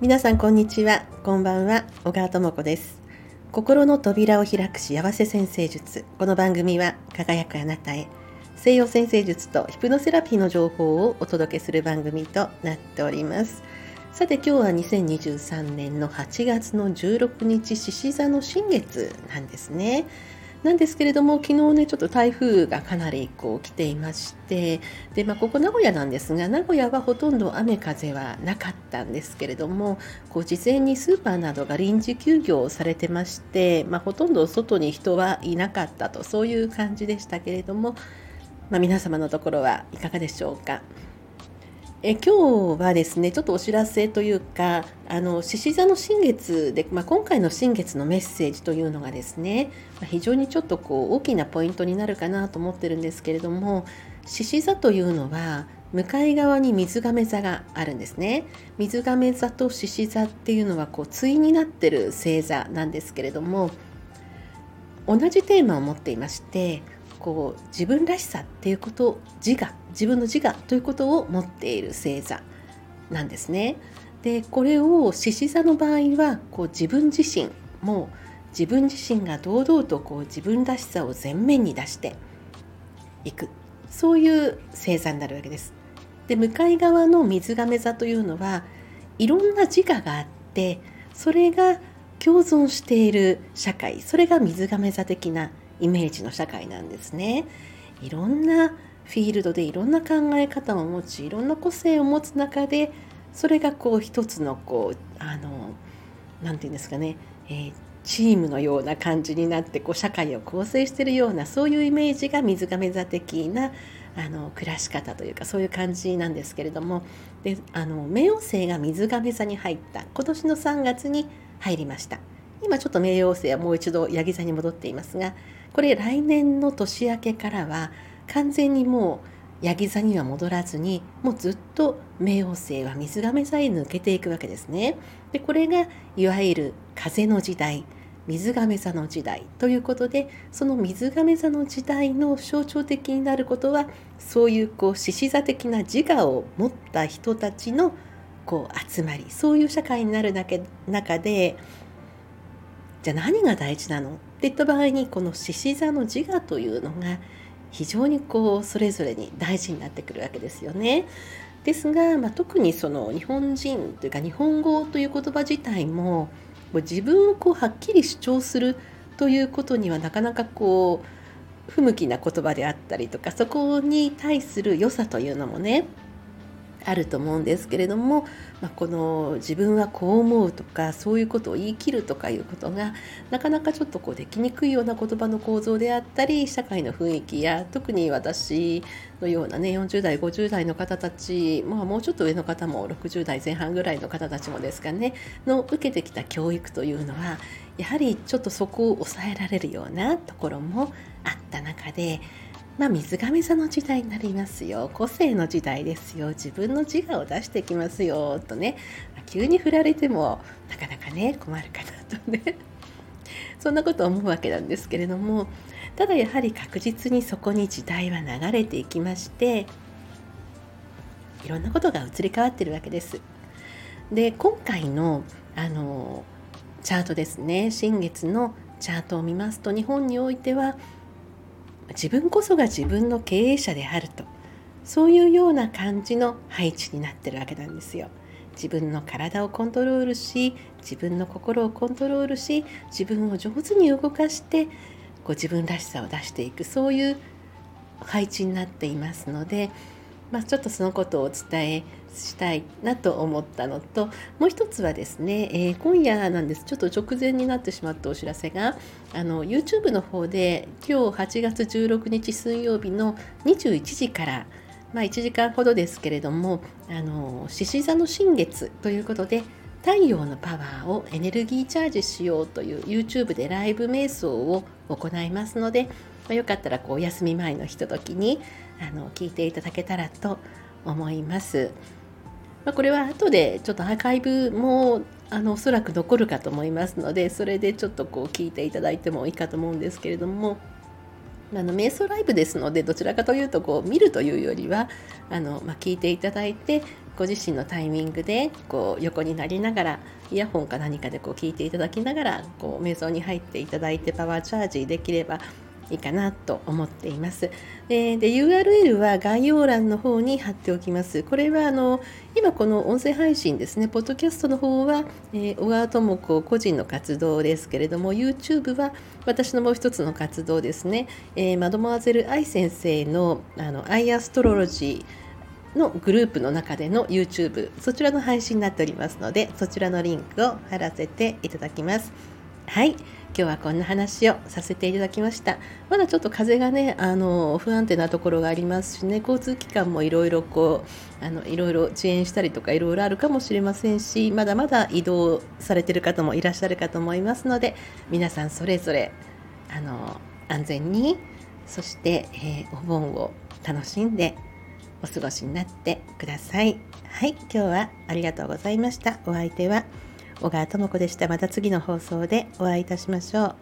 皆さんこんにちは。こんばんは。小川智子です。心の扉を開く幸せ先生術。この番組は輝くあなたへ西洋先生術とヒプノセラピーの情報をお届けする番組となっております。さて今日は2023年の8月の16日獅子座の新月なんですね。なんですけれども昨日ねちょっと台風がかなりこう来ていましてで、まあ、ここ名古屋なんですが名古屋はほとんど雨風はなかったんですけれどもこう事前にスーパーなどが臨時休業されてまして、まあ、ほとんど外に人はいなかったとそういう感じでしたけれども、まあ、皆様のところはいかがでしょうか？え今日はですねちょっとお知らせというかあの獅子座の新月で、まあ、今回の新月のメッセージというのがですね、まあ、非常にちょっとこう大きなポイントになるかなと思ってるんですけれども獅子座というのは向かい側に水亀座があるんですね。水亀座と獅子座っていうのはこう対になってる星座なんですけれども同じテーマを持っていましてこう自分らしさっていうこと自我自分の自我ということを持っている星座なんですね。でこれを獅子座の場合はこう自分自身も自分自身が堂々とこう自分らしさを前面に出していくそういう星座になるわけです。で向かい側の水亀座というのはいろんな自我があってそれが共存している社会それが水亀座的なイメージの社会なんですね。いろんなフィールドでいろんな考え方を持ちいろんな個性を持つ中でそれがこう一つのこうあの何て言うんですかね、えー、チームのような感じになってこう社会を構成しているようなそういうイメージが水亀座的なあの暮らし方というかそういう感じなんですけれども。であの冥王星が水亀座に入った。今年の3月に入りました。今ちょっと冥王星はもう一度ヤギ座に戻っていますがこれ来年の年明けからは完全にもうヤギ座には戻らずにもうずっと冥王星は水亀座へ抜けていくわけですね。でこれがいわゆる風の時代水亀座の時代ということでその水亀座の時代の象徴的になることはそういうこう獅子座的な自我を持った人たちのこう集まりそういう社会になるだけ中でじゃあ何が大事なの？っていった場合にこの獅子座の自我というのが非常にこうそれぞれに大事になってくるわけですよね。ですが、まあ、特にその日本人というか日本語という言葉自体ももう自分をこうはっきり主張するということにはなかなかこう不向きな言葉であったりとかそこに対する良さというのもねあると思うんですけれども、まあ、この自分はこう思うとかそういうことを言い切るとかいうことがなかなかちょっとこうできにくいような言葉の構造であったり社会の雰囲気や特に私のようなね40代50代の方たち、まあ、もうちょっと上の方も60代前半ぐらいの方たちもですかねの受けてきた教育というのはやはりちょっとそこを抑えられるようなところもあった中でまあ、水亀座の時代になりますよ。個性の時代ですよ。自分の自我を出してきますよ。とね、急に振られてもなかなかね困るかなとね。そんなこと思うわけなんですけれども。ただやはり確実にそこに時代は流れていきましていろんなことが移り変わってるわけです。で今回のあのチャートですね。新月のチャートを見ますと日本においては自分こそが自分の経営者であるとそういうような感じの配置になってるわけなんですよ。自分の体をコントロールし自分の心をコントロールし自分を上手に動かしてこう自分らしさを出していくそういう配置になっていますのでまあ、ちょっとそのことをお伝えしたいなと思ったのともう一つはですね、えー、今夜なんです。ちょっと直前になってしまったお知らせがあの YouTube の方で今日8月16日水曜日の21時からまあ、1時間ほどですけれども獅子座の新月ということで太陽のパワーをエネルギーチャージしようという YouTube でライブ瞑想を行いますので、まあ、よかったらこう休み前のひとときにあの聞いていただけたらと思います。まあ、これは後でちょっとアーカイブもあのおそらく残るかと思いますのでそれでちょっとこう聞いていただいてもいいかと思うんですけれどもあの瞑想ライブですのでどちらかというとこう見るというよりはあの、まあ、聞いていただいてご自身のタイミングでこう横になりながらイヤホンか何かでこう聞いていただきながらこう瞑想に入っていただいてパワーチャージできればいいかなと思っています。でで URL は概要欄の方に貼っておきます。これはあの今この音声配信ですね、ポッドキャストの方は、えー、小川智子個人の活動ですけれども、YouTube は私のもう一つの活動ですね、えー、マドモアゼル愛先生のあのアイアストロロジーのグループの中での YouTube そちらの配信になっておりますのでそちらのリンクを貼らせていただきます。はい。今日はこんな話をさせていただきました。まだちょっと風がねあの不安定なところがありますしね交通機関もいろいろこうあのいろいろ遅延したりとかいろいろあるかもしれませんしまだまだ移動されてる方もいらっしゃるかと思いますので皆さんそれぞれあの安全にそして、えー、お盆を楽しんでお過ごしになってください。はい、今日はありがとうございました。お相手は小川智子でした。また次の放送でお会いいたしましょう。